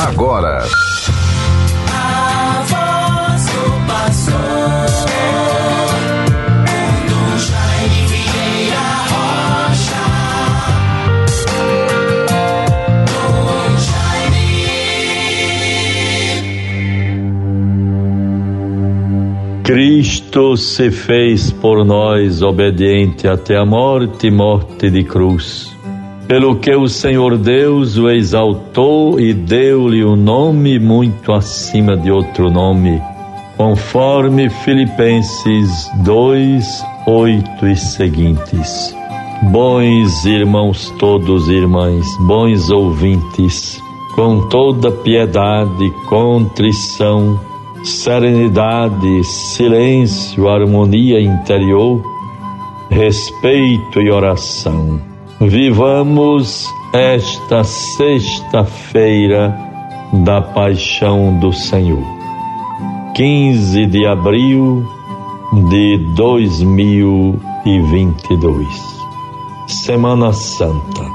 agora. Cristo se fez por nós obediente até a morte morte de cruz pelo que o Senhor Deus o exaltou e deu-lhe um nome muito acima de outro nome, conforme Filipenses 2, 8 e seguintes. Bons irmãos todos irmãs, bons ouvintes, com toda piedade, contrição, serenidade, silêncio, harmonia interior, respeito e oração Vivamos esta sexta-feira da Paixão do Senhor, 15 de abril de 2022, Semana Santa.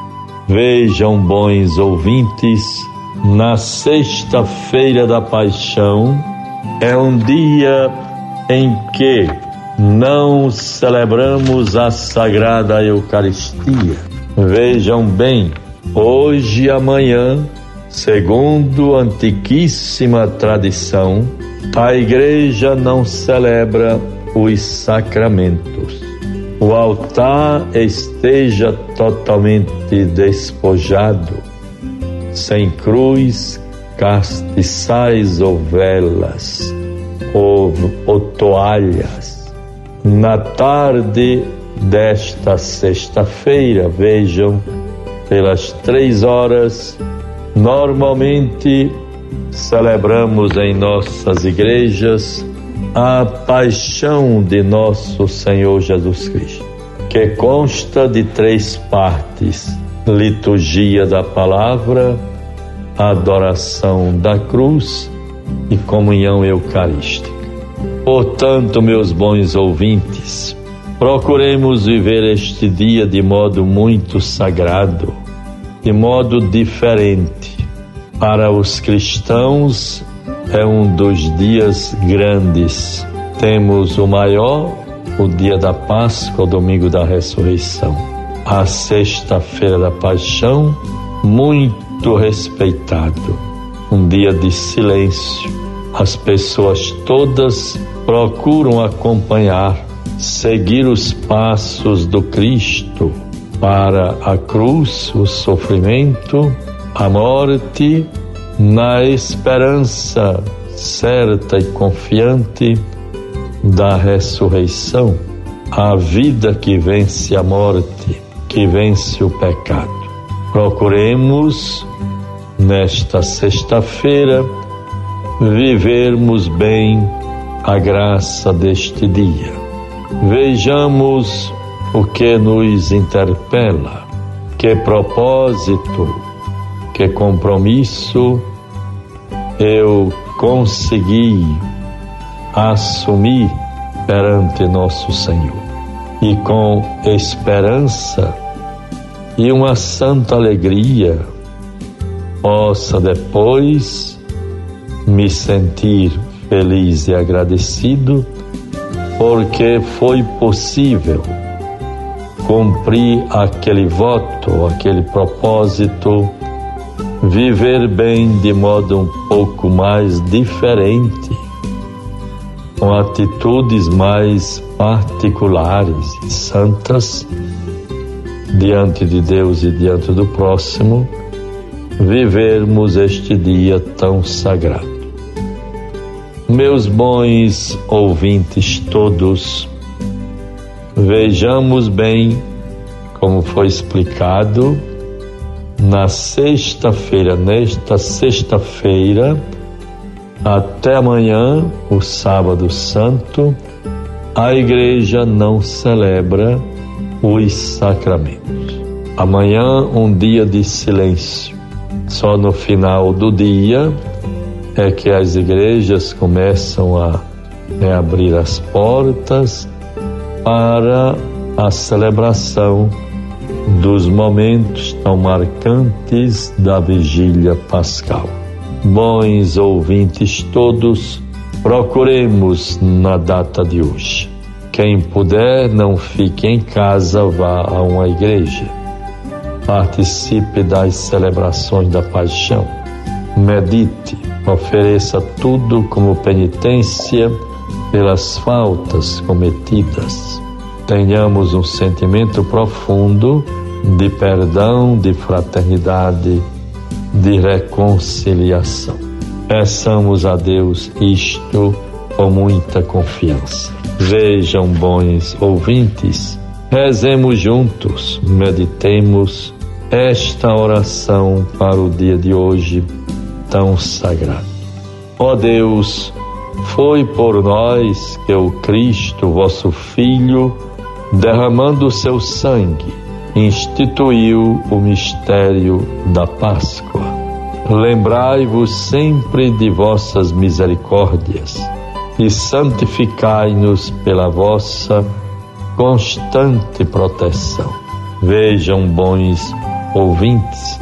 Vejam, bons ouvintes, na sexta-feira da Paixão é um dia em que não celebramos a Sagrada Eucaristia Vejam bem, hoje e amanhã, segundo antiquíssima tradição, a igreja não celebra os sacramentos. O altar esteja totalmente despojado, sem cruz, castiçais ou velas ou, ou toalhas. Na tarde desta sexta-feira. Vejam, pelas três horas, normalmente celebramos em nossas igrejas a paixão de nosso Senhor Jesus Cristo, que consta de três partes: liturgia da palavra, adoração da cruz e comunhão eucarística. Portanto, meus bons ouvintes, Procuremos viver este dia de modo muito sagrado, de modo diferente. Para os cristãos é um dos dias grandes. Temos o maior, o dia da Páscoa, o domingo da ressurreição. A sexta-feira da paixão, muito respeitado. Um dia de silêncio. As pessoas todas procuram acompanhar seguir os passos do Cristo para a cruz, o sofrimento, a morte, na esperança certa e confiante da ressurreição, a vida que vence a morte, que vence o pecado. Procuremos, nesta sexta-feira, vivermos bem a graça deste dia Vejamos o que nos interpela, que propósito, que compromisso eu consegui assumir perante nosso Senhor. E com esperança e uma santa alegria, possa depois me sentir feliz e agradecido porque foi possível cumprir aquele voto, aquele propósito, viver bem de modo um pouco mais diferente, com atitudes mais particulares e santas diante de Deus e diante do próximo, vivermos este dia tão sagrado. Meus bons ouvintes todos, vejamos bem como foi explicado na sexta-feira, nesta sexta-feira, até amanhã, o sábado santo, a igreja não celebra os sacramentos. Amanhã, um dia de silêncio. Só no final do dia é que as igrejas começam a né, abrir as portas para a celebração dos momentos tão marcantes da vigília pascal. bons ouvintes todos, procuremos na data de hoje. Quem puder, não fique em casa, vá a uma igreja. Participe das celebrações da paixão. Medite, ofereça tudo como penitência pelas faltas cometidas. Tenhamos um sentimento profundo de perdão, de fraternidade, de reconciliação. Peçamos a Deus isto com muita confiança. Vejam, bons ouvintes, rezemos juntos, meditemos esta oração para o dia de hoje tão sagrado. Ó Deus, foi por nós que o Cristo, vosso Filho, derramando o seu sangue, instituiu o mistério da Páscoa. Lembrai-vos sempre de vossas misericórdias e santificai-nos pela vossa constante proteção. Vejam, bons ouvintes,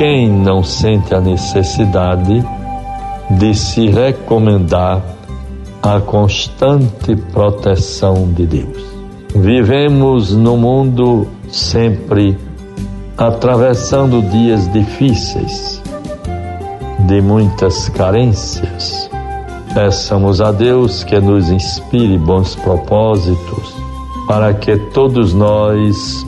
quem não sente a necessidade de se recomendar à constante proteção de Deus. Vivemos no mundo sempre atravessando dias difíceis, de muitas carências. Peçamos a Deus que nos inspire bons propósitos para que todos nós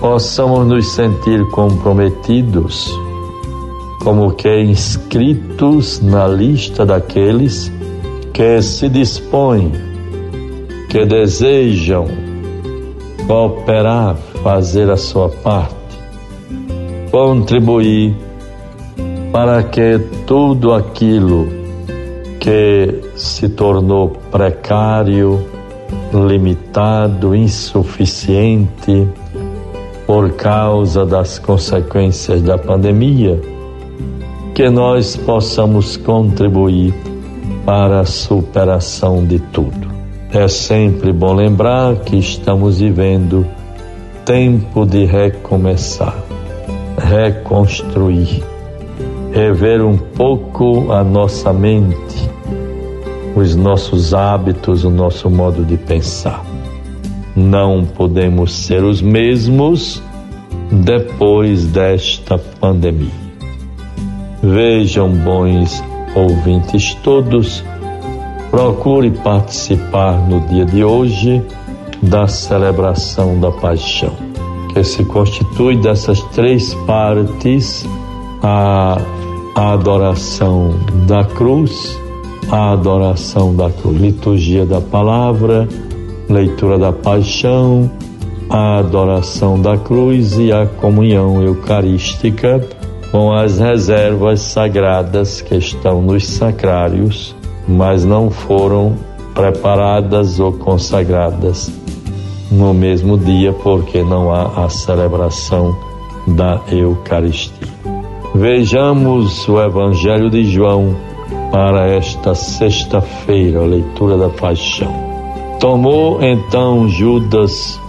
possamos nos sentir comprometidos como que inscritos na lista daqueles que se dispõem, que desejam cooperar, fazer a sua parte, contribuir para que tudo aquilo que se tornou precário, limitado, insuficiente por causa das consequências da pandemia, que nós possamos contribuir para a superação de tudo. É sempre bom lembrar que estamos vivendo tempo de recomeçar, reconstruir, rever um pouco a nossa mente, os nossos hábitos, o nosso modo de pensar. Não podemos ser os mesmos depois desta pandemia. Vejam, bons ouvintes todos, procure participar no dia de hoje da celebração da paixão, que se constitui dessas três partes: a, a adoração da cruz, a adoração da cruz, liturgia da palavra, leitura da paixão, a adoração da cruz e a comunhão eucarística com as reservas sagradas que estão nos sacrários, mas não foram preparadas ou consagradas no mesmo dia, porque não há a celebração da Eucaristia. Vejamos o Evangelho de João para esta sexta-feira, a leitura da paixão. Tomou então Judas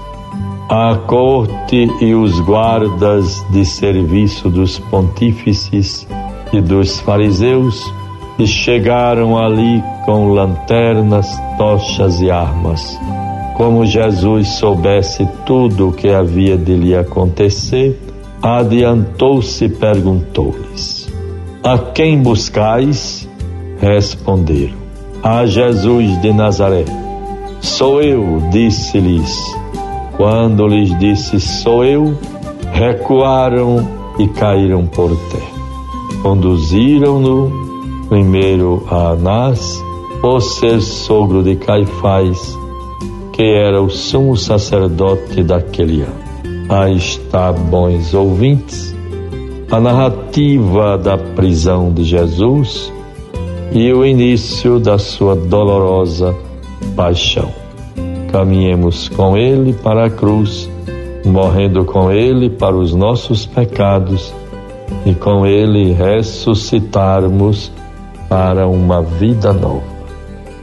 a corte e os guardas de serviço dos pontífices e dos fariseus e chegaram ali com lanternas, tochas e armas. Como Jesus soubesse tudo o que havia de lhe acontecer, adiantou-se e perguntou-lhes: A quem buscais? Responderam: A Jesus de Nazaré. Sou eu, disse-lhes. Quando lhes disse sou eu, recuaram e caíram por terra. Conduziram-no primeiro a Anás, por ser sogro de Caifás, que era o sumo sacerdote daquele ano. Aí está, bons ouvintes, a narrativa da prisão de Jesus e o início da sua dolorosa paixão caminhemos com Ele para a cruz, morrendo com Ele para os nossos pecados e com Ele ressuscitarmos para uma vida nova.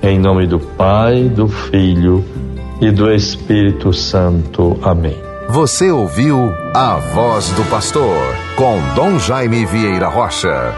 Em nome do Pai, do Filho e do Espírito Santo. Amém. Você ouviu a voz do pastor com Dom Jaime Vieira Rocha.